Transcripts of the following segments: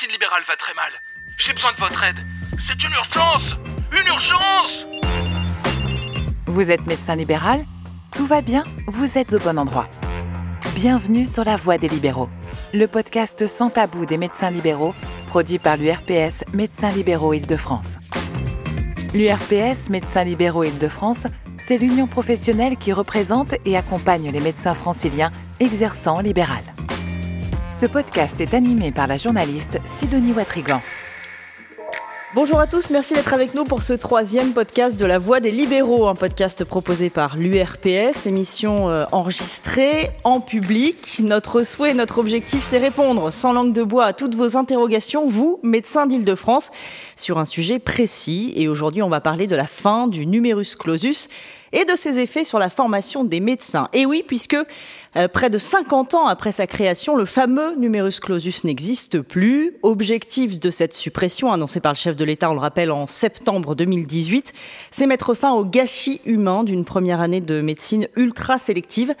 médecine libérale va très mal. J'ai besoin de votre aide. C'est une urgence Une urgence Vous êtes médecin libéral? Tout va bien Vous êtes au bon endroit. Bienvenue sur La Voix des libéraux, le podcast sans tabou des médecins libéraux, produit par l'URPS Médecins libéraux Île-de-France. L'URPS Médecins libéraux Île-de-France, c'est l'union professionnelle qui représente et accompagne les médecins franciliens exerçant en libéral. Ce podcast est animé par la journaliste Sidonie Watrigan. Bonjour à tous, merci d'être avec nous pour ce troisième podcast de La Voix des libéraux, un podcast proposé par l'URPS, émission euh, enregistrée en public. Notre souhait, notre objectif, c'est répondre sans langue de bois à toutes vos interrogations, vous, médecins d'Île-de-France, sur un sujet précis. Et aujourd'hui, on va parler de la fin du numerus clausus et de ses effets sur la formation des médecins. Et oui, puisque euh, près de 50 ans après sa création, le fameux numerus clausus n'existe plus. Objectif de cette suppression annoncée par le chef de l'État, on le rappelle, en septembre 2018, c'est mettre fin au gâchis humain d'une première année de médecine ultra sélective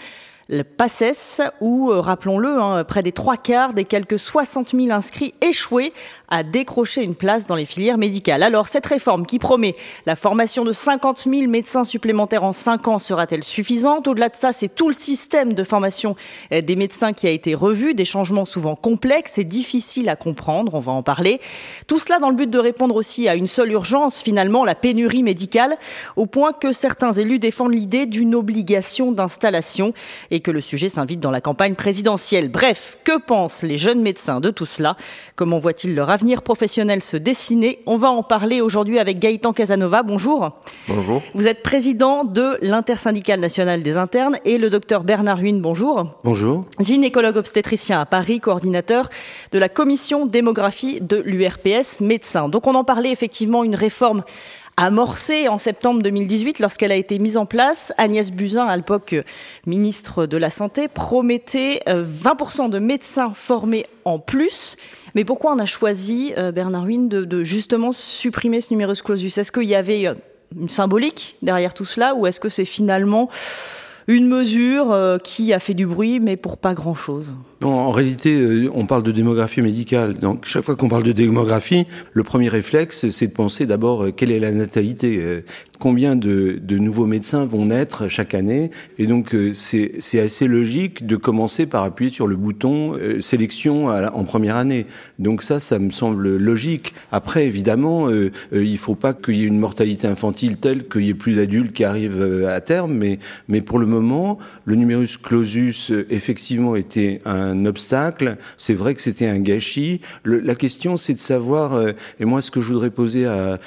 le PACES, où, euh, rappelons-le, hein, près des trois quarts des quelques 60 000 inscrits échoués à décrocher une place dans les filières médicales. Alors, cette réforme qui promet la formation de 50 000 médecins supplémentaires en 5 ans sera-t-elle suffisante? Au-delà de ça, c'est tout le système de formation euh, des médecins qui a été revu, des changements souvent complexes et difficiles à comprendre, on va en parler. Tout cela dans le but de répondre aussi à une seule urgence, finalement, la pénurie médicale, au point que certains élus défendent l'idée d'une obligation d'installation que le sujet s'invite dans la campagne présidentielle. Bref, que pensent les jeunes médecins de tout cela? Comment voient-ils leur avenir professionnel se dessiner? On va en parler aujourd'hui avec Gaëtan Casanova. Bonjour. Bonjour. Vous êtes président de l'intersyndicale nationale des internes et le docteur Bernard Huynh. Bonjour. Bonjour. Gynécologue obstétricien à Paris, coordinateur de la commission démographie de l'URPS médecin. Donc on en parlait effectivement une réforme amorcée en septembre 2018 lorsqu'elle a été mise en place. Agnès Buzyn, à l'époque ministre de la Santé, promettait 20% euh, de médecins formés en plus. Mais pourquoi on a choisi, euh, Bernard Huynh, de, de justement supprimer ce numerus clausus? Est-ce qu'il y avait euh, une symbolique derrière tout cela ou est-ce que c'est finalement une mesure qui a fait du bruit mais pour pas grand-chose? En réalité, euh, on parle de démographie médicale. Donc, chaque fois qu'on parle de démographie, le premier réflexe, c'est de penser d'abord euh, quelle est la natalité, euh, combien de, de, nouveaux médecins vont naître chaque année. Et donc, c'est assez logique de commencer par appuyer sur le bouton sélection en première année. Donc ça, ça me semble logique. Après, évidemment, euh, il faut pas qu'il y ait une mortalité infantile telle qu'il y ait plus d'adultes qui arrivent à terme. Mais, mais pour le moment, le numerus clausus, effectivement, était un un obstacle. C'est vrai que c'était un gâchis. la question, c'est de savoir, euh, et moi, ce que je voudrais poser à,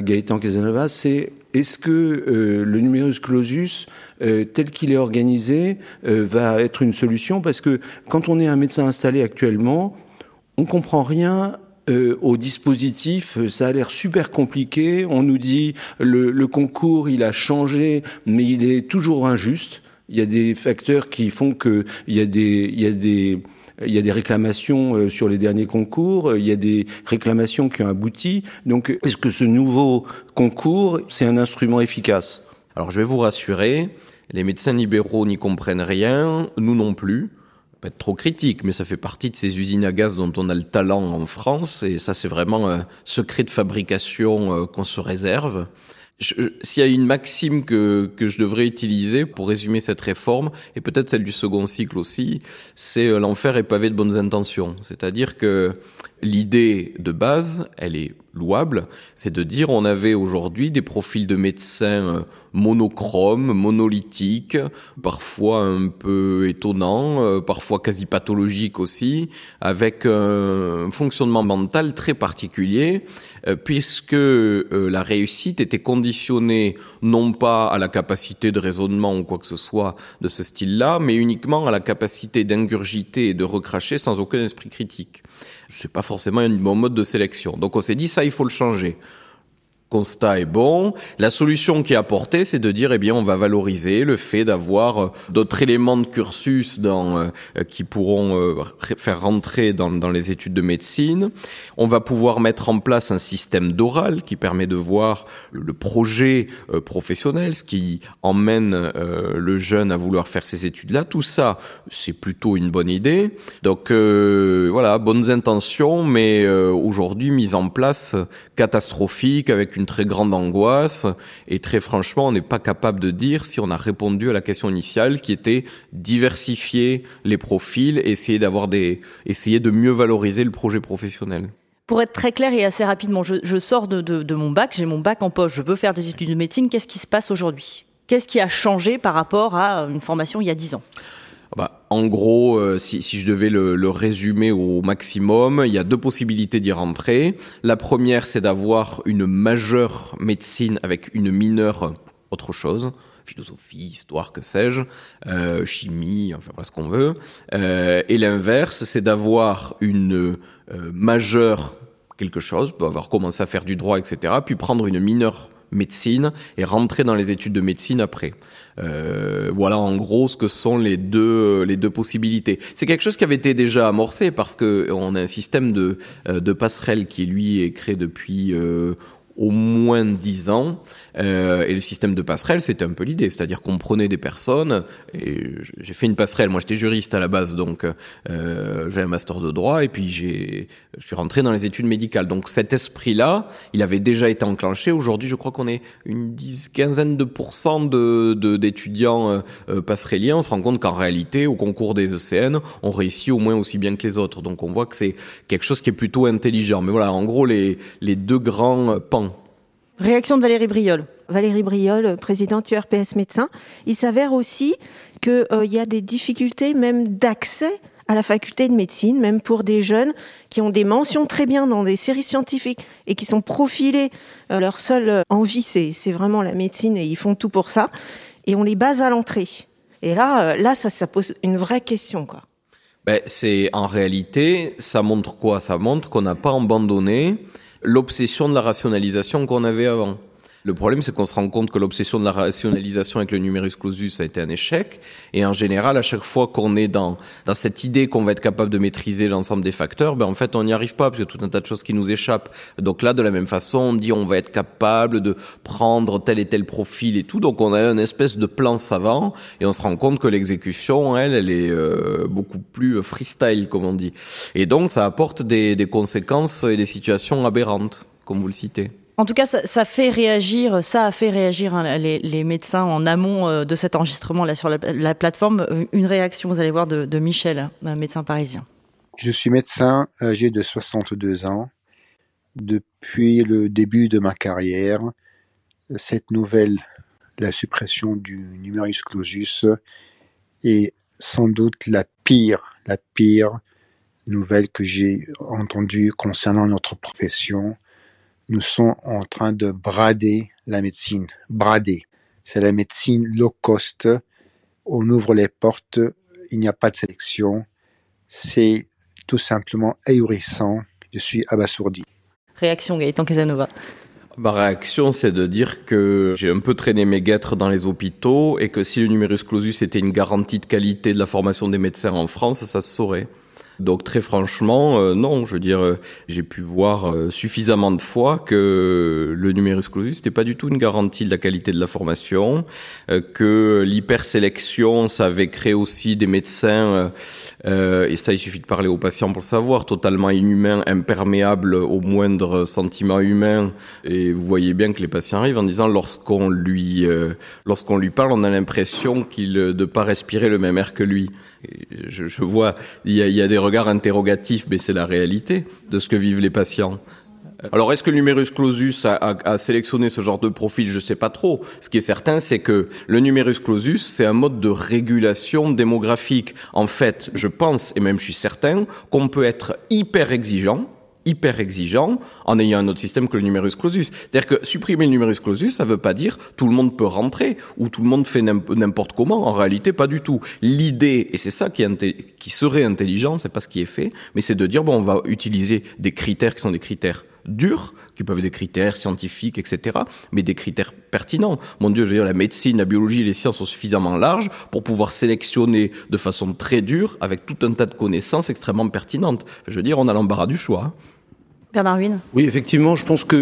Gaëtan Casanova, c'est est-ce que euh, le numerus clausus, euh, tel qu'il est organisé, va être une solution? Parce que quand on est un médecin installé actuellement, on comprend rien au dispositif, ça a l'air super compliqué. On nous dit le concours, il a changé, mais il est toujours injuste. Il y a des facteurs qui font que il y a des, il y a des, il y a des réclamations euh, sur les derniers concours, il y a des réclamations qui ont abouti. Donc, est-ce que ce nouveau concours, c'est un instrument efficace? Alors, je vais vous rassurer, les médecins libéraux n'y comprennent rien, nous non plus. Pas être trop critique, mais ça fait partie de ces usines à gaz dont on a le talent en France, et ça, c'est vraiment un secret de fabrication euh, qu'on se réserve. S'il y a une maxime que, je devrais utiliser pour résumer cette réforme, et peut-être celle du second cycle aussi, c'est euh, l'enfer est pavé de bonnes intentions. C'est-à-dire que l'idée de base, elle est louable, c'est de dire on avait aujourd'hui des profils de médecins euh, monochromes, monolithiques, parfois un peu étonnants, euh, parfois quasi pathologiques aussi, avec un fonctionnement mental très particulier, euh, puisque la réussite était conditionnée non pas à la capacité de raisonnement ou quoi que ce soit de ce style-là, mais uniquement à la capacité d'ingurgiter et de recracher sans aucun esprit critique. C'est pas forcément un bon mode de sélection. Donc on s'est dit ça, il faut le changer. Constat est bon. La solution qui est apportée, c'est de dire, eh bien, on va valoriser le fait d'avoir euh, d'autres éléments de cursus dans, euh, qui pourront euh, faire rentrer dans, dans, les études de médecine. On va pouvoir mettre en place un système d'oral qui permet de voir le projet professionnel, ce qui emmène le jeune à vouloir faire ces études-là. Tout ça, c'est plutôt une bonne idée. Donc voilà, bonnes intentions, mais aujourd'hui mise en place catastrophique avec une très grande angoisse. Et très franchement, on n'est pas capable de dire si on a répondu à la question initiale qui était diversifier les profils, essayer d'avoir des, essayer de mieux valoriser le projet professionnel. Pour être très clair et assez rapidement, je, sors de, de mon bac, j'ai mon bac en poche, je veux faire des études de médecine. Qu'est-ce qui se passe aujourd'hui? Qu'est-ce qui a changé par rapport à une formation il y a 10 ans? Bah, en gros, euh, si, si, je devais le, le, résumer au maximum, il y a deux possibilités d'y rentrer. La première, c'est d'avoir une majeure médecine avec une mineure autre chose philosophie, histoire, que sais-je, euh, chimie, enfin voilà ce qu'on veut. Euh, et l'inverse, c'est d'avoir une euh, majeure quelque chose, peut avoir commencé à faire du droit, etc., puis prendre une mineure médecine et rentrer dans les études de médecine après. Euh, voilà en gros ce que sont les deux les deux possibilités. C'est quelque chose qui avait été déjà amorcé parce que on a un système de euh, de passerelle qui lui est créé depuis euh, au moins dix ans. Euh, et le système de passerelle, c'était un peu l'idée, c'est-à-dire qu'on prenait des personnes, et j'ai fait une passerelle, moi j'étais juriste à la base, donc euh, j'ai un master de droit, et puis j'ai, je suis rentré dans les études médicales. Donc cet esprit-là, il avait déjà été enclenché. Aujourd'hui, je crois qu'on est une dix, quinzaine de pourcents de, d'étudiants euh, euh, passerelliens. On se rend compte qu'en réalité, au concours des ECN, on réussit au moins aussi bien que les autres. Donc on voit que c'est quelque chose qui est plutôt intelligent. Mais voilà, en gros, les, les deux grands pans Réaction de Valérie Briol. Valérie Briol, présidente URPS médecin. Il s'avère aussi qu'il euh, y a des difficultés même d'accès à la faculté de médecine, même pour des jeunes qui ont des mentions très bien dans des séries scientifiques et qui sont profilés. Euh, leur seule envie, c'est, c'est vraiment la médecine et ils font tout pour ça. Et on les base à l'entrée. Et là, euh, là, ça, ça pose une vraie question, quoi. Ben, c'est en réalité, ça montre quoi? Ça montre qu'on n'a pas abandonné l'obsession de la rationalisation qu'on avait avant. Le problème, c'est qu'on se rend compte que l'obsession de la rationalisation avec le numerus clausus a été un échec. Et en général, à chaque fois qu'on est dans, dans cette idée qu'on va être capable de maîtriser l'ensemble des facteurs, ben en fait, on n'y arrive pas, parce a tout un tas de choses qui nous échappent. Donc là, de la même façon, on dit on va être capable de prendre tel et tel profil et tout. Donc on a une espèce de plan savant, et on se rend compte que l'exécution, elle, elle est euh, beaucoup plus freestyle, comme on dit. Et donc, ça apporte des, des conséquences et des situations aberrantes, comme vous le citez. En tout cas, ça, fait réagir, ça a fait réagir hein, les, médecins en amont euh, de cet enregistrement là sur la, plateforme. Euh, une réaction, vous allez voir, de, Michel, médecin parisien. Je suis médecin âgé de 62 ans. Depuis le début de ma carrière, cette nouvelle, la suppression du numerus clausus, est sans doute la pire, la pire nouvelle que j'ai entendue concernant notre profession nous sommes en train de brader la médecine. Brader. C'est la médecine low cost. On ouvre les portes. Il n'y a pas de sélection. C'est tout simplement ahurissant. Je suis abasourdi. Réaction Gaëtan Casanova. Ma réaction, c'est de dire que j'ai un peu traîné mes guêtres dans les hôpitaux et que si le numerus clausus était une garantie de qualité de la formation des médecins en France, ça se saurait. Donc très franchement, euh, non, je veux dire, euh, j'ai pu voir euh, suffisamment de fois que le numerus clausus n'était pas du tout une garantie de la qualité de la formation, que l'hypersélection, ça avait créé aussi des médecins, et ça il suffit de parler aux patients pour le savoir, totalement inhumains, imperméables au moindre sentiment humain. Et vous voyez bien que les patients arrivent en disant lorsqu'on lui, lorsqu'on lui parle, on a l'impression qu'il ne pas respirer le même air que lui je, je vois, il y, a, il y, a, des regards interrogatifs, mais c'est la réalité de ce que vivent les patients. Alors, est-ce que le numerus clausus a, a, a, sélectionné ce genre de profil? Je sais pas trop. Ce qui est certain, c'est que le numerus clausus, c'est un mode de régulation démographique. En fait, je pense, et même je suis certain, qu'on peut être hyper exigeant, hyper exigeant en ayant un autre système que le numerus clausus. C'est-à-dire que supprimer le numerus clausus, ça veut pas dire tout le monde peut rentrer ou tout le monde fait n'importe comment. En réalité, pas du tout. L'idée, et c'est ça qui, qui serait intelligent, c'est pas ce qui est fait, mais c'est de dire bon, on va utiliser des critères qui sont des critères durs, qui peuvent être des critères scientifiques, etc., mais des critères pertinents. Mon Dieu, je veux dire, la médecine, la biologie, les sciences sont suffisamment larges pour pouvoir sélectionner de façon très dure, avec tout un tas de connaissances extrêmement pertinentes. Je veux dire, on a l'embarras du choix. Bernard Oui, effectivement, je pense que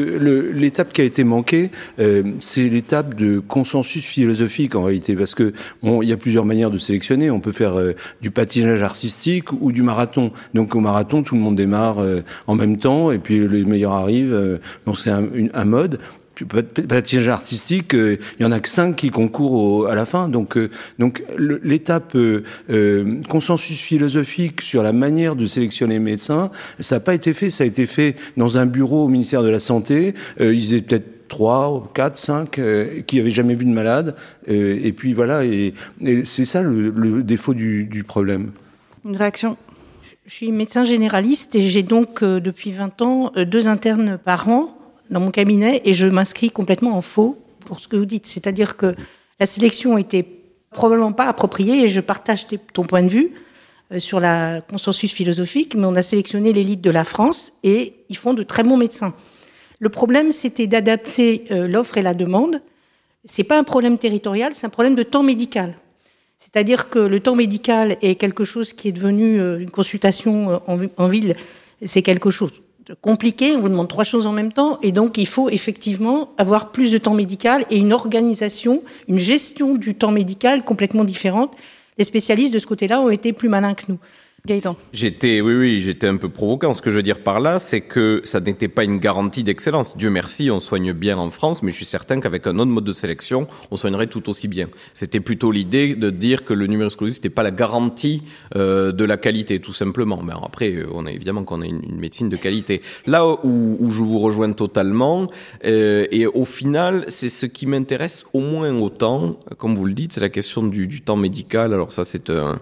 l'étape qui a été manquée, euh, c'est l'étape de consensus philosophique en réalité, parce que il y a plusieurs manières de sélectionner. On peut faire euh, du patinage artistique ou du marathon. Donc au marathon, tout le monde démarre euh, en même temps, et puis les meilleurs arrivent. donc c'est un, un, mode patinage artistique, euh, il y en a que cinq qui concourent à la fin. Donc, euh, donc l'étape euh, consensus philosophique sur la manière de sélectionner les médecins, ça n'a pas été fait. Ça a été fait dans un bureau au ministère de la Santé. ils étaient peut-être trois, quatre, cinq qui avaient jamais vu de malade. et puis voilà, et, c'est ça le, défaut du, problème. Une réaction? Je suis médecin généraliste et j'ai donc depuis 20 ans deux internes par an dans mon cabinet et je m'inscris complètement en faux pour ce que vous dites. C'est-à-dire que la sélection était probablement pas appropriée et je partage ton point de vue euh, sur la consensus philosophique, mais on a sélectionné l'élite de la France et ils font de très bons médecins. Le problème, c'était d'adapter euh, l'offre et la demande. C'est pas un problème territorial, c'est un problème de temps médical. C'est-à-dire que le temps médical est quelque chose qui est devenu euh, une consultation en ville, c'est quelque chose compliqué, on vous demande trois choses en même temps, et donc il faut effectivement avoir plus de temps médical et une organisation, une gestion du temps médical complètement différente. Les spécialistes de ce côté-là ont été plus malins que nous. J'étais, oui, oui, j'étais un peu provoquant. Ce que je veux dire par là, c'est que ça n'était pas une garantie d'excellence. Dieu merci, on soigne bien en France, mais je suis certain qu'avec un autre mode de sélection, on soignerait tout aussi bien. C'était plutôt l'idée de dire que le numerus clausus n'était pas la garantie euh, de la qualité, tout simplement. Mais après, on a évidemment qu'on a une, médecine de qualité. Là où, où je vous rejoins totalement, euh, et au final, c'est ce qui m'intéresse au moins autant, comme vous le dites, c'est la question du, du temps médical. Alors ça, c'est un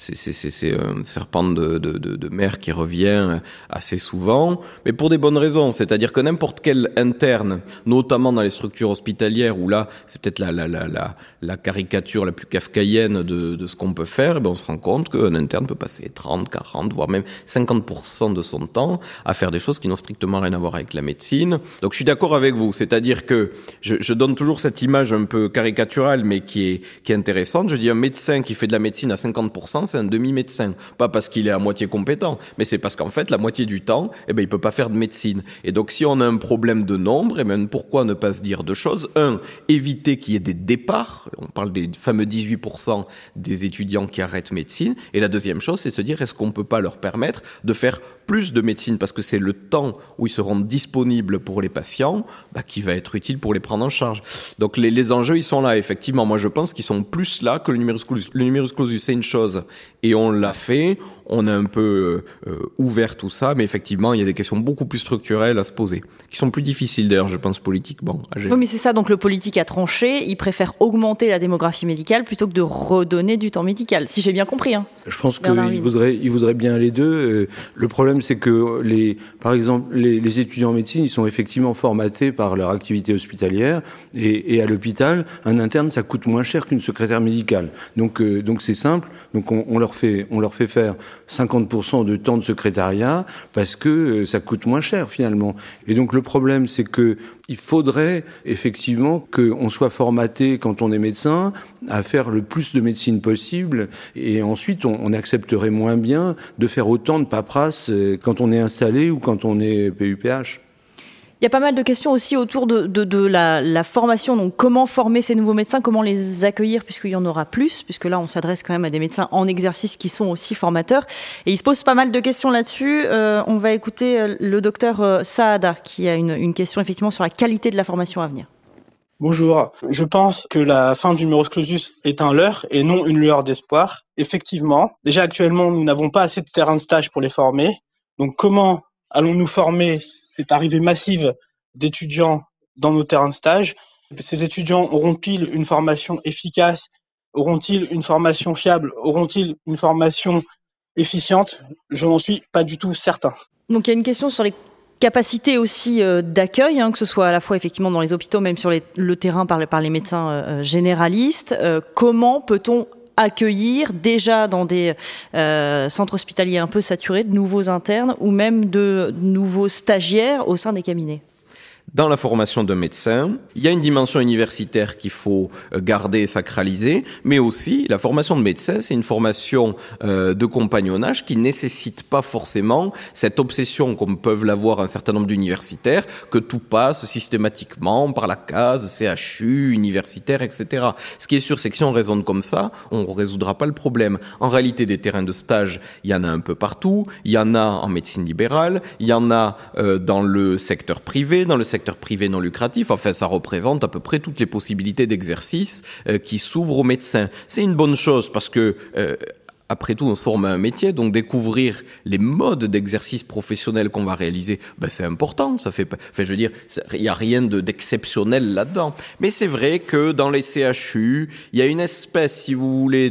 c'est un serpent de, de, de, de, mer qui revient assez souvent, mais pour des bonnes raisons. C'est-à-dire que n'importe quel interne, notamment dans les structures hospitalières, où là, c'est peut-être la, la, la, la, la, caricature la plus kafkaïenne de, de ce qu'on peut faire, eh ben on se rend compte qu'un interne peut passer 30, 40, voire même 50% de son temps à faire des choses qui n'ont strictement rien à voir avec la médecine. Donc je suis d'accord avec vous. C'est-à-dire que je, je donne toujours cette image un peu caricaturale, mais qui est, qui est intéressante. Je dis un médecin qui fait de la médecine à 50%, un demi-médecin. Pas parce qu'il est à moitié compétent, mais c'est parce qu'en fait, la moitié du temps, eh ben, il peut pas faire de médecine. Et donc, si on a un problème de nombre, eh ben, pourquoi ne pas se dire deux choses? Un, éviter qu'il y ait des départs. On parle des fameux 18% des étudiants qui arrêtent médecine. Et la deuxième chose, c'est se dire, est-ce qu'on peut pas leur permettre de faire plus de médecine parce que c'est le temps où ils seront disponibles pour les patients bah, qui va être utile pour les prendre en charge. Donc les, les enjeux, ils sont là, effectivement. Moi, je pense qu'ils sont plus là que le numerus clausus. Le numerus clausus, c'est une chose et on l'a fait. On a un peu euh, ouvert tout ça, mais effectivement, il y a des questions beaucoup plus structurelles à se poser, qui sont plus difficiles d'ailleurs, je pense, politiquement. À Oui, mais c'est ça. Donc le politique a tranché. Il préfère augmenter la démographie médicale plutôt que de redonner du temps médical, si j'ai bien compris. Hein. Je pense qu'il voudrait, il voudrait bien les deux. Euh, le problème, c'est que les, par exemple, les, étudiants en médecine, ils sont effectivement formatés par leur activité hospitalière, et, et à l'hôpital, un interne, ça coûte moins cher qu'une secrétaire médicale. Donc, euh, donc c'est simple. Donc on, leur fait, on leur fait faire 50% de temps de secrétariat parce que euh, ça coûte moins cher finalement. Et donc le problème, c'est que il faudrait effectivement qu'on soit formaté quand on est médecin à faire le plus de médecine possible et ensuite on, on accepterait moins bien de faire autant de paperasse euh, quand on est installé ou quand on est PUPH. Il y a pas mal de questions aussi autour de, de, de la, la, formation. Donc, comment former ces nouveaux médecins? Comment les accueillir? Puisqu'il y en aura plus, puisque là, on s'adresse quand même à des médecins en exercice qui sont aussi formateurs. Et il se pose pas mal de questions là-dessus. Euh, on va écouter euh, le docteur euh, Saada, qui a une, une question effectivement sur la qualité de la formation à venir. Bonjour. Je pense que la fin du numerus clausus est un leurre et non une lueur d'espoir. Effectivement, déjà actuellement, nous n'avons pas assez de terrains de stage pour les former. Donc, comment allons-nous former. Cette arrivée massive d'étudiants dans nos terrains de stage. Ces étudiants auront-ils une formation efficace? Auront-ils une formation fiable? Auront-ils une formation efficiente? Je n'en suis pas du tout certain. Donc il y a une question sur les capacités aussi euh, d'accueil, hein, que ce soit à la fois effectivement dans les hôpitaux, même sur le terrain par, les médecins euh, généralistes. Euh, comment peut-on accueillir déjà dans des euh, centres hospitaliers un peu saturés de nouveaux internes ou même de nouveaux stagiaires au sein des cabinets dans la formation d'un médecin, il y a une dimension universitaire qu'il faut euh, garder et sacraliser, mais aussi la formation de médecin, c'est une formation euh, de compagnonnage qui nécessite pas forcément cette obsession comme peuvent l'avoir un certain nombre d'universitaires, que tout passe systématiquement par la case CHU, universitaire, etc. Ce qui est sûr, c'est que si on raisonne comme ça, on ne résoudra pas le problème. En réalité, des terrains de stage, il y en a un peu partout. Il y en a en médecine libérale, il y en a euh, dans le secteur privé, dans le secteur privé non lucratif, enfin ça représente à peu près toutes les possibilités d'exercice euh, qui s'ouvrent aux médecins. C'est une bonne chose parce que euh, après tout, on se forme à un métier, donc découvrir les modes d'exercice professionnel qu'on va réaliser, ben c'est important. Ça fait, enfin, je veux dire, il n'y a rien d'exceptionnel là-dedans. Mais c'est vrai que dans les CHU, il y a une espèce, si vous voulez,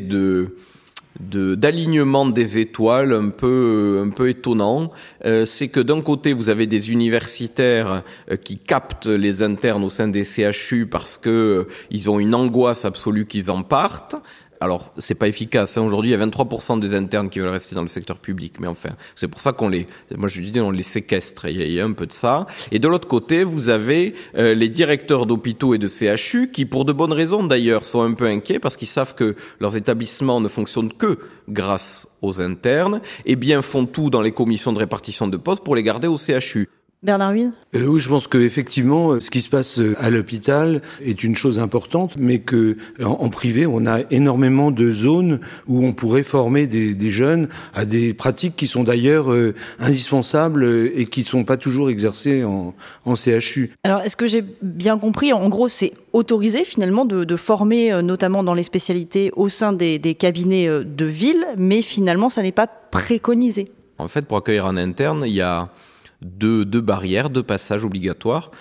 d'alignement des étoiles un peu un peu étonnant. Euh, c'est que d'un côté vous avez des universitaires euh, qui captent les internes au sein des CHU parce que euh, ils ont une angoisse absolue qu'ils en partent alors, c'est pas efficace. Hein. Aujourd'hui, il y a 23% des internes qui veulent rester dans le secteur public. Mais enfin, c'est pour ça qu'on les, moi je dis, on les séquestre. Il y, a, un peu de ça. Et de l'autre côté, vous avez euh, les directeurs d'hôpitaux et de CHU qui, pour de bonnes raisons d'ailleurs, sont un peu inquiets parce qu'ils savent que leurs établissements ne fonctionnent que grâce aux internes. Et bien font tout dans les commissions de répartition de postes pour les garder au CHU. Bernard Huyn? Euh, Oui, je pense que effectivement, euh, ce qui se passe euh, à l'hôpital est une chose importante, mais que en, privé, on a énormément de zones où on pourrait former des, des jeunes à des pratiques qui sont d'ailleurs indispensables et qui ne sont pas toujours exercées en, en CHU. Alors, est-ce que j'ai bien compris? En gros, c'est autorisé finalement de, de, former, notamment dans les spécialités, au sein des, des cabinets de ville, mais finalement, ça n'est pas préconisé? En fait, pour accueillir un interne, il y a deux, deux barrières, deux passages obligatoires.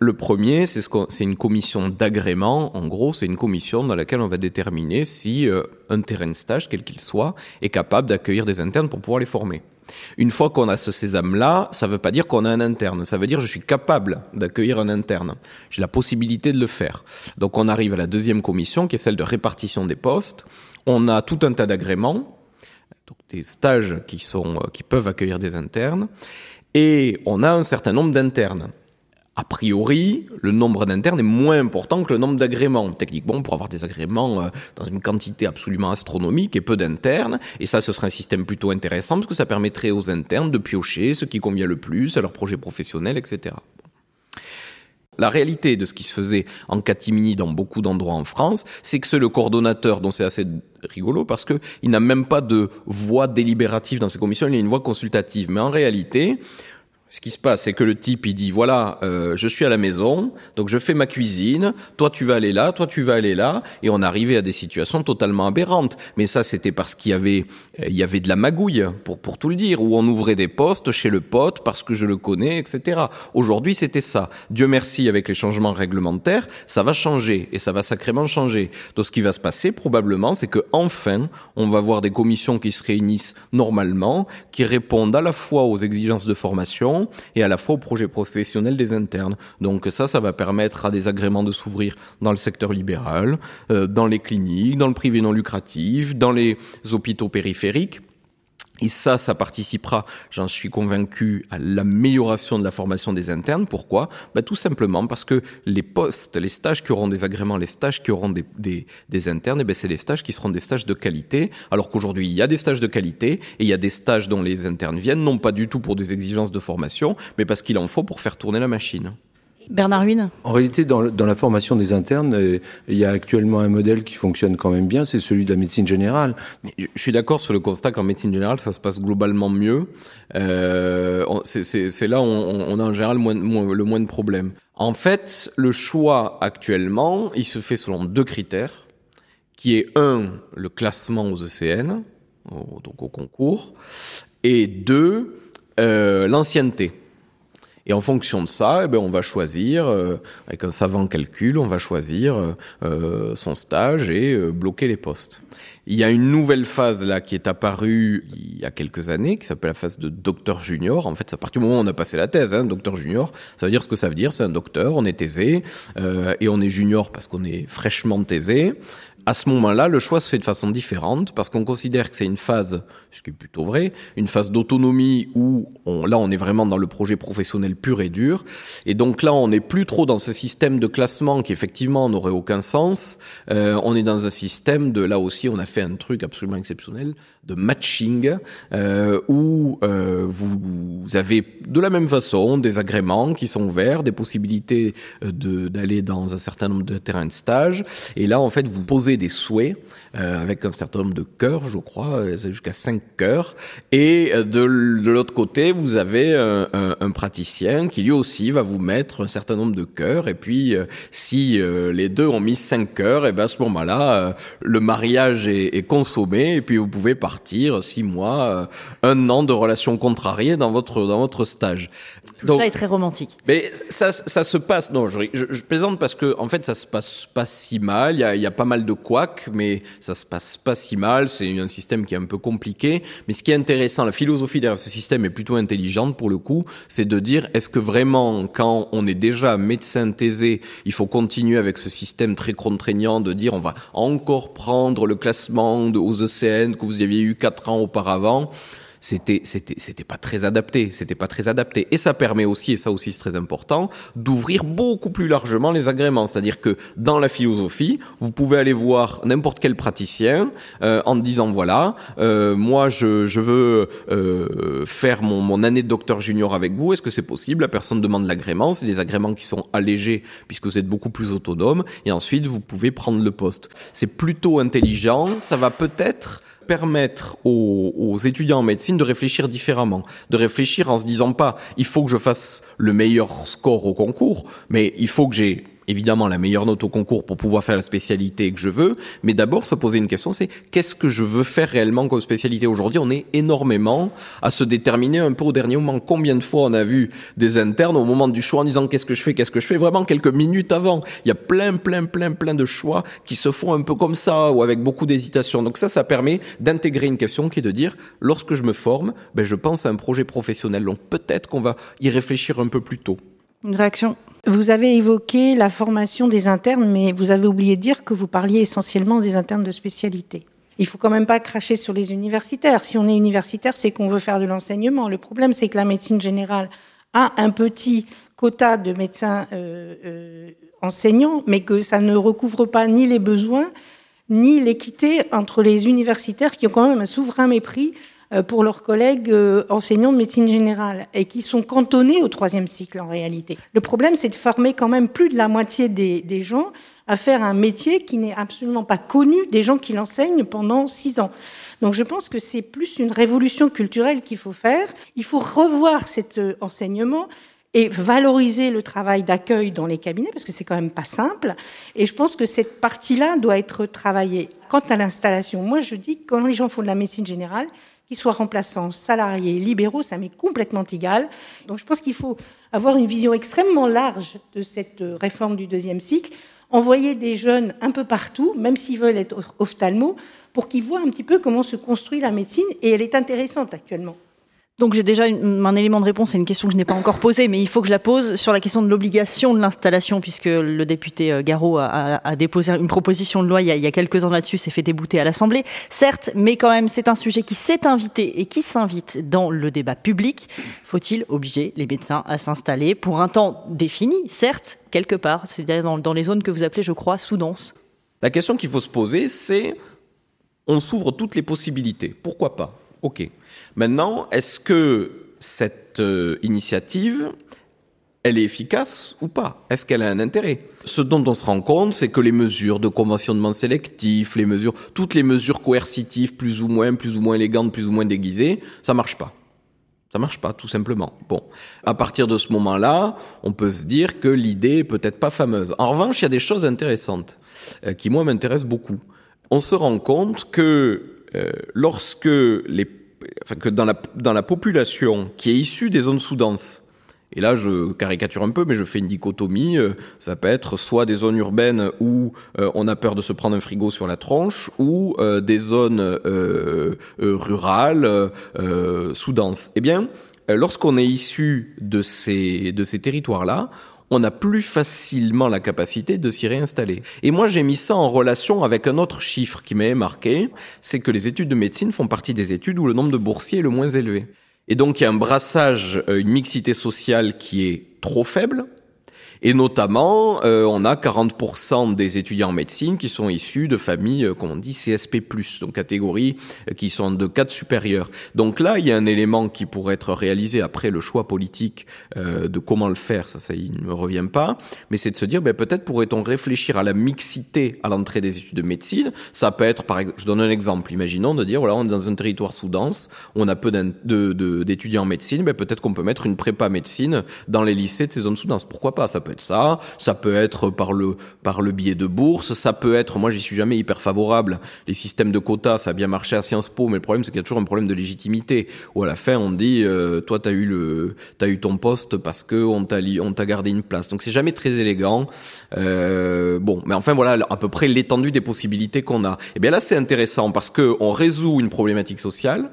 Le premier, c'est ce une commission d'agrément. En gros, c'est une commission dans laquelle on va déterminer si euh, un terrain de stage, quel qu'il soit, est capable d'accueillir des internes pour pouvoir les former. Une fois qu'on a ce sésame-là, ça ne veut pas dire qu'on a un interne. Ça veut dire que je suis capable d'accueillir un interne. J'ai la possibilité de le faire. Donc on arrive à la deuxième commission, qui est celle de répartition des postes. On a tout un tas d'agréments, donc des stages qui sont, euh, qui peuvent accueillir des internes et on a un certain nombre d'internes. A priori, le nombre d'internes est moins important que le nombre d'agréments. Techniquement, pour avoir des agréments euh, dans une quantité absolument astronomique et peu d'internes, et ça, ce serait un système plutôt intéressant parce que ça permettrait aux internes de piocher ce qui convient le plus à leur projet professionnel, etc. La réalité de ce qui se faisait en catimini dans beaucoup d'endroits en France, c'est que c'est le coordonnateur dont c'est assez rigolo parce que il n'a même pas de voix délibérative dans ses commissions, il a une voix consultative. Mais en réalité, ce qui se passe, c'est que le type, il dit, voilà, euh, je suis à la maison, donc je fais ma cuisine, toi tu vas aller là, toi tu vas aller là, et on arrivait à des situations totalement aberrantes. Mais ça, c'était parce qu'il y avait, euh, il y avait de la magouille, pour, pour tout le dire, où on ouvrait des postes chez le pote parce que je le connais, etc. Aujourd'hui, c'était ça. Dieu merci, avec les changements réglementaires, ça va changer, et ça va sacrément changer. Donc ce qui va se passer, probablement, c'est que enfin, on va voir des commissions qui se réunissent normalement, qui répondent à la fois aux exigences de formation, et à la fois au projet professionnel des internes. Donc ça, ça va permettre à des agréments de s'ouvrir dans le secteur libéral, euh, dans les cliniques, dans le privé non lucratif, dans les hôpitaux périphériques. Et ça, ça participera, j'en suis convaincu, à l'amélioration de la formation des internes. Pourquoi? Bah, Tout simplement parce que les postes, les stages qui auront des agréments, les stages qui auront des, des, internes, eh ben, c'est les stages qui seront des stages de qualité. Alors qu'aujourd'hui, il y a des stages de qualité et il y a des stages dont les internes viennent, non pas du tout pour des exigences de formation, mais parce qu'il en faut pour faire tourner la machine. Bernard Huyn En réalité, dans, la formation des internes, euh, il y a actuellement un modèle qui fonctionne quand même bien, c'est celui de la médecine générale. Je suis d'accord sur le constat qu'en médecine générale, ça se passe globalement mieux. Euh, c'est là où on, a en général le moins de problèmes. En fait, le choix actuellement, il se fait selon deux critères, qui est un, le classement aux ECN, donc au concours, et deux, euh, l'ancienneté. Et en fonction de ça, eh ben, on va choisir, euh, avec un savant calcul, on va choisir euh, euh, son stage et bloquer les postes. Il y a une nouvelle phase là qui est apparue il y a quelques années, qui s'appelle la phase de docteur junior. En fait, c'est à partir du moment où on a passé la thèse, hein, docteur junior, ça veut dire ce que ça veut dire. C'est un docteur, on est thésé, et on est junior parce qu'on est fraîchement thésé à ce moment-là, le choix se fait de façon différente parce qu'on considère que c'est une phase, ce qui est plutôt vrai, une phase d'autonomie où là on est vraiment dans le projet professionnel pur et dur. Et donc là on n'est plus trop dans ce système de classement qui effectivement n'aurait aucun sens. Euh, on est dans un système de là aussi on a fait un truc absolument exceptionnel de matching euh, où euh, vous, avez de la même façon des agréments qui sont ouverts, des possibilités d'aller dans un certain nombre de terrains de stage. Et là en fait vous posez des souhaits euh, avec un certain nombre de cœurs, je crois, euh, jusqu'à cinq cœurs. Et euh, de, de l'autre côté, vous avez un, un, un, praticien qui lui aussi va vous mettre un certain nombre de cœurs. Et puis, si les deux ont mis cinq cœurs, et ben à ce moment-là, le mariage est, est, consommé. Et puis, vous pouvez partir six mois, un an de relations contrariées dans votre dans votre stage. Tout Donc, ça est très romantique. Mais ça, ça se passe. Non, je, je, je, plaisante parce que en fait, ça se passe pas si mal. Il y a, il y a pas mal de couacs, mais ça se passe pas si mal, c'est un système qui est un peu compliqué, mais ce qui est intéressant, la philosophie derrière ce système est plutôt intelligente pour le coup, c'est de dire est-ce que vraiment quand on est déjà médecin thésé, il faut continuer avec ce système très contraignant de dire on va encore prendre le classement aux ECN que vous aviez eu quatre ans auparavant? C'était c'était c'était pas très adapté, c'était pas très adapté. Et ça permet aussi, et ça aussi c'est très important, d'ouvrir beaucoup plus largement les agréments. C'est-à-dire que dans la philosophie, vous pouvez aller voir n'importe quel praticien euh, en disant voilà, euh, moi je, je veux euh, faire mon, mon année de docteur junior avec vous. Est-ce que c'est possible? La personne demande l'agrément. C'est des agréments qui sont allégés puisque vous êtes beaucoup plus autonome. Et ensuite vous pouvez prendre le poste. C'est plutôt intelligent. Ça va peut-être permettre aux, étudiants en médecine de réfléchir différemment, de réfléchir en se disant pas il faut que je fasse le meilleur score au concours, mais il faut que j'ai évidemment la meilleure note au concours pour pouvoir faire la spécialité que je veux, mais d'abord se poser une question, c'est qu'est-ce que je veux faire réellement comme spécialité? Aujourd'hui, on est énormément à se déterminer un peu au dernier moment. Combien de fois on a vu des internes au moment du choix en disant qu'est-ce que je fais, qu'est-ce que je fais, vraiment quelques minutes avant. Il y a plein, plein, plein, plein de choix qui se font un peu comme ça ou avec beaucoup d'hésitation. Donc ça, ça permet d'intégrer une question qui est de dire, lorsque je me forme, ben, je pense à un projet professionnel. Donc peut-être qu'on va y réfléchir un peu plus tôt. Une réaction vous avez évoqué la formation des internes, mais vous avez oublié de dire que vous parliez essentiellement des internes de spécialité. Il faut quand même pas cracher sur les universitaires. Si on est universitaire, c'est qu'on veut faire de l'enseignement. Le problème, c'est que la médecine générale a un petit quota de médecins euh, euh, enseignants, mais que ça ne recouvre pas ni les besoins, ni l'équité entre les universitaires qui ont quand même un souverain mépris pour leurs collègues euh, enseignants de médecine générale et qui sont cantonnés au troisième cycle en réalité. Le problème, c'est de former quand même plus de la moitié des, des gens à faire un métier qui n'est absolument pas connu des gens qui l'enseignent pendant six ans. Donc je pense que c'est plus une révolution culturelle qu'il faut faire. Il faut revoir cet euh, enseignement et valoriser le travail d'accueil dans les cabinets parce que c'est quand même pas simple. Et je pense que cette partie-là doit être travaillée. Quant à l'installation, moi je dis que quand les gens font de la médecine générale, qu'ils soient remplaçants, salariés, libéraux, ça m'est complètement égal. Donc je pense qu'il faut avoir une vision extrêmement large de cette réforme du deuxième cycle, envoyer des jeunes un peu partout, même s'ils veulent être ophtalmo, pour qu'ils voient un petit peu comment se construit la médecine, et elle est intéressante actuellement. Donc j'ai déjà un élément de réponse à une question que je n'ai pas encore posée, mais il faut que je la pose sur la question de l'obligation de l'installation, puisque le député euh, Garot a, déposé une proposition de loi il y a, quelques ans là-dessus, s'est fait débouter à l'Assemblée. Certes, mais quand même, c'est un sujet qui s'est invité et qui s'invite dans le débat public. Faut-il obliger les médecins à s'installer pour un temps défini, certes, quelque part, c'est-à-dire dans, dans les zones que vous appelez, je crois, sous-denses La question qu'il faut se poser, c'est on s'ouvre toutes les possibilités. Pourquoi pas? Ok. Maintenant, est-ce que cette euh, initiative, elle est efficace ou pas? Est-ce qu'elle a un intérêt? Ce dont on se rend compte, c'est que les mesures de conventionnement sélectif, les mesures, toutes les mesures coercitives, plus ou moins, plus ou moins élégantes, plus ou moins déguisées, ça marche pas. Ça marche pas, tout simplement. Bon, à partir de ce moment-là, on peut se dire que l'idée est peut-être pas fameuse. En revanche, il y a des choses intéressantes euh, qui moi m'intéressent beaucoup. On se rend compte que euh, lorsque les que dans la, dans la population qui est issue des zones sous-denses, et là, je caricature un peu, mais je fais une dichotomie. Euh, ça peut être soit des zones urbaines où euh, on a peur de se prendre un frigo sur la tronche, ou euh, des zones rurales sous-denses. Eh bien, lorsqu'on est issu de ces, de ces territoires-là, on a plus facilement la capacité de s'y réinstaller. Et moi, j'ai mis ça en relation avec un autre chiffre qui m'est marqué, c'est que les études de médecine font partie des études où le nombre de boursiers est le moins élevé. Et donc, il y a un brassage, euh, une mixité sociale qui est trop faible, et notamment, euh, on a 40% des étudiants en médecine qui sont issus de familles, euh, comme on dit, CSP+, donc catégories euh, qui sont de cadres supérieurs. Donc là, il y a un élément qui pourrait être réalisé après le choix politique de comment le faire, ça, ça il ne me revient pas, mais c'est de se dire, ben, peut-être pourrait-on réfléchir à la mixité à l'entrée des études de médecine. Ça peut être, par exemple, je donne un exemple, imaginons de dire, voilà, on est dans un territoire sous-dense, on a peu d'étudiants en médecine, ben, peut-être qu'on peut mettre une prépa médecine dans les lycées de ces zones sous-denses. Pourquoi pas? Ça ça, peut être par le par le biais de bourse, ça peut être, moi j'y suis jamais hyper favorable, les systèmes de quotas, ça a bien marché à Sciences Po, mais le problème c'est qu'il y a toujours un problème de légitimité, où à la fin on dit, euh, toi t'as eu le t'as eu ton poste parce que on t'a on t'a gardé une place, donc c'est jamais très élégant. Euh, bon, mais enfin voilà à peu près l'étendue des possibilités qu'on a. Et bien là c'est intéressant parce que on résout une problématique sociale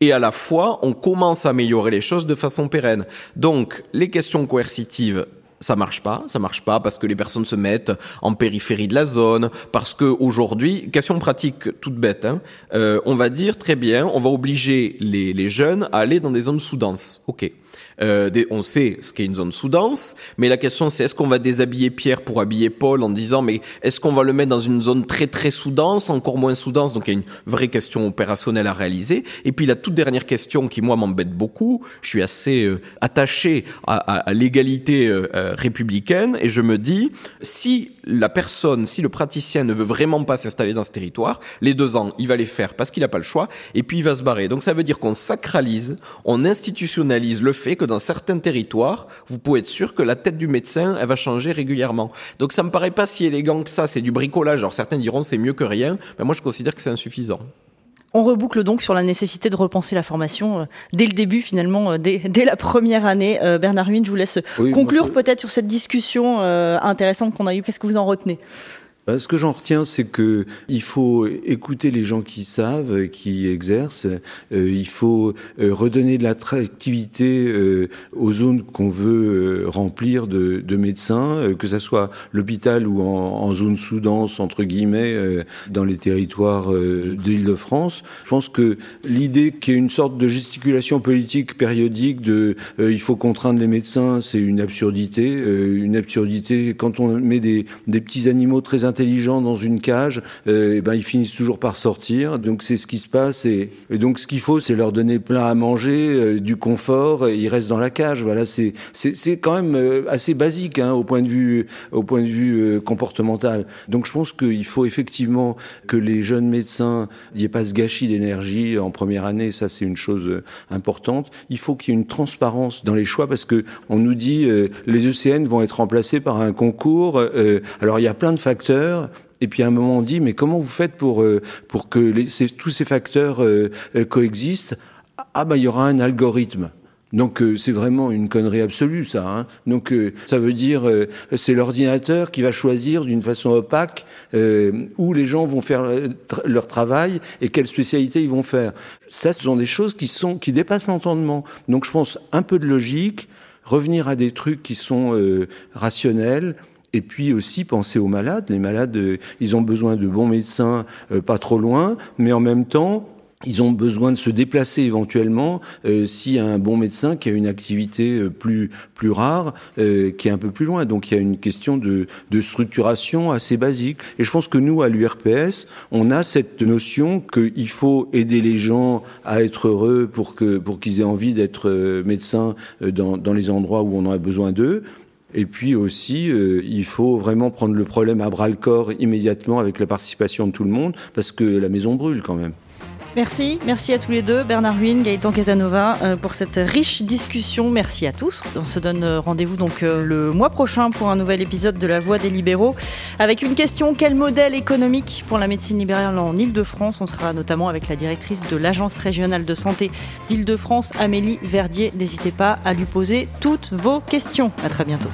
et à la fois on commence à améliorer les choses de façon pérenne. Donc les questions coercitives, ça marche pas, ça marche pas parce que les personnes se mettent en périphérie de la zone, parce que aujourd'hui, question pratique toute bête, hein, euh, on va dire très bien, on va obliger les, les jeunes à aller dans des zones sous-denses. Ok. Euh, on sait ce qu'est une zone sous-dense, mais la question c'est est-ce qu'on va déshabiller Pierre pour habiller Paul en disant mais est-ce qu'on va le mettre dans une zone très très sous-dense, encore moins sous-dense Donc il y a une vraie question opérationnelle à réaliser. Et puis la toute dernière question qui moi m'embête beaucoup, je suis assez euh, attaché à, à, l'égalité euh, républicaine et je me dis si la personne, si le praticien ne veut vraiment pas s'installer dans ce territoire, les deux ans, il va les faire parce qu'il n'a pas le choix, et puis il va se barrer. Donc ça veut dire qu'on sacralise, on institutionnalise le fait que dans certains territoires, vous pouvez être sûr que la tête du médecin, elle va changer régulièrement. Donc ça me paraît pas si élégant que ça, c'est du bricolage. Alors certains diront c'est mieux que rien, mais moi je considère que c'est insuffisant. On reboucle donc sur la nécessité de repenser la formation euh, dès le début, finalement, euh, dès, dès, la première année. Euh, Bernard Ruin, je vous laisse conclure peut-être sur cette discussion intéressante qu'on a eue. Qu'est-ce que vous en retenez? Ce que j'en retiens, c'est que il faut écouter les gens qui savent, qui exercent. Euh, il faut euh, redonner de l'attractivité euh, aux zones qu'on veut remplir de, de médecins, que ce soit l'hôpital ou en, zone sous-dense entre guillemets dans les territoires de l'Île-de-France. Je pense que l'idée qu'il y ait une sorte de gesticulation politique périodique de il faut contraindre les médecins, c'est une absurdité. une absurdité quand on met des, des petits animaux très intelligents intelligents dans une cage, euh, et ben ils finissent toujours par sortir. Donc c'est ce qui se passe. Et, donc ce qu'il faut, c'est leur donner plein à manger, euh, du confort. Ils restent dans la cage. Voilà, c'est c'est quand même euh, assez basique hein, au point de vue au point de vue comportemental. Donc je pense qu'il faut effectivement que les jeunes médecins, n'y ait pas ce gâchis d'énergie en première année. Ça c'est une chose importante. Il faut qu'il y ait une transparence dans les choix parce que on nous dit les ECN vont être remplacés par un concours. alors il y a plein de facteurs et puis à un moment on dit mais comment vous faites pour euh, pour que tous ces facteurs euh, euh, coexistent? Ah bah il y aura un algorithme. Donc c'est vraiment une connerie absolue ça. Hein. Donc ça veut dire c'est l'ordinateur qui va choisir d'une façon opaque où les gens vont faire leur travail et quelle spécialité ils vont faire. Ça ce sont des choses qui sont qui dépassent l'entendement. Donc je pense un peu de logique, revenir à des trucs qui sont rationnels, et puis aussi penser aux malades. Les malades, euh, ils ont besoin de bons médecins euh, pas trop loin, mais en même temps, ils ont besoin de se déplacer éventuellement euh, s'il y a un bon médecin qui a une activité plus plus rare, qui est un peu plus loin. Donc il y a une question de, de structuration assez basique. Et je pense que nous, à l'URPS, on a cette notion qu'il faut aider les gens à être heureux pour que pour qu'ils aient envie d'être médecins dans, dans les endroits où on en a besoin d'eux. Et puis aussi, euh, il faut vraiment prendre le problème à bras le corps immédiatement avec la participation de tout le monde, parce que la maison brûle quand même. Merci, merci à tous les deux, Bernard Ruin, Gaëtan Casanova, euh, pour cette riche discussion. Merci à tous. On se donne euh, rendez-vous donc le mois prochain pour un nouvel épisode de La Voix des libéraux, avec une question quel modèle économique pour la médecine libérale en Ile-de-France On sera notamment avec la directrice de l'Agence régionale de santé d'Île-de-France, Amélie Verdier. N'hésitez pas à lui poser toutes vos questions. À très bientôt.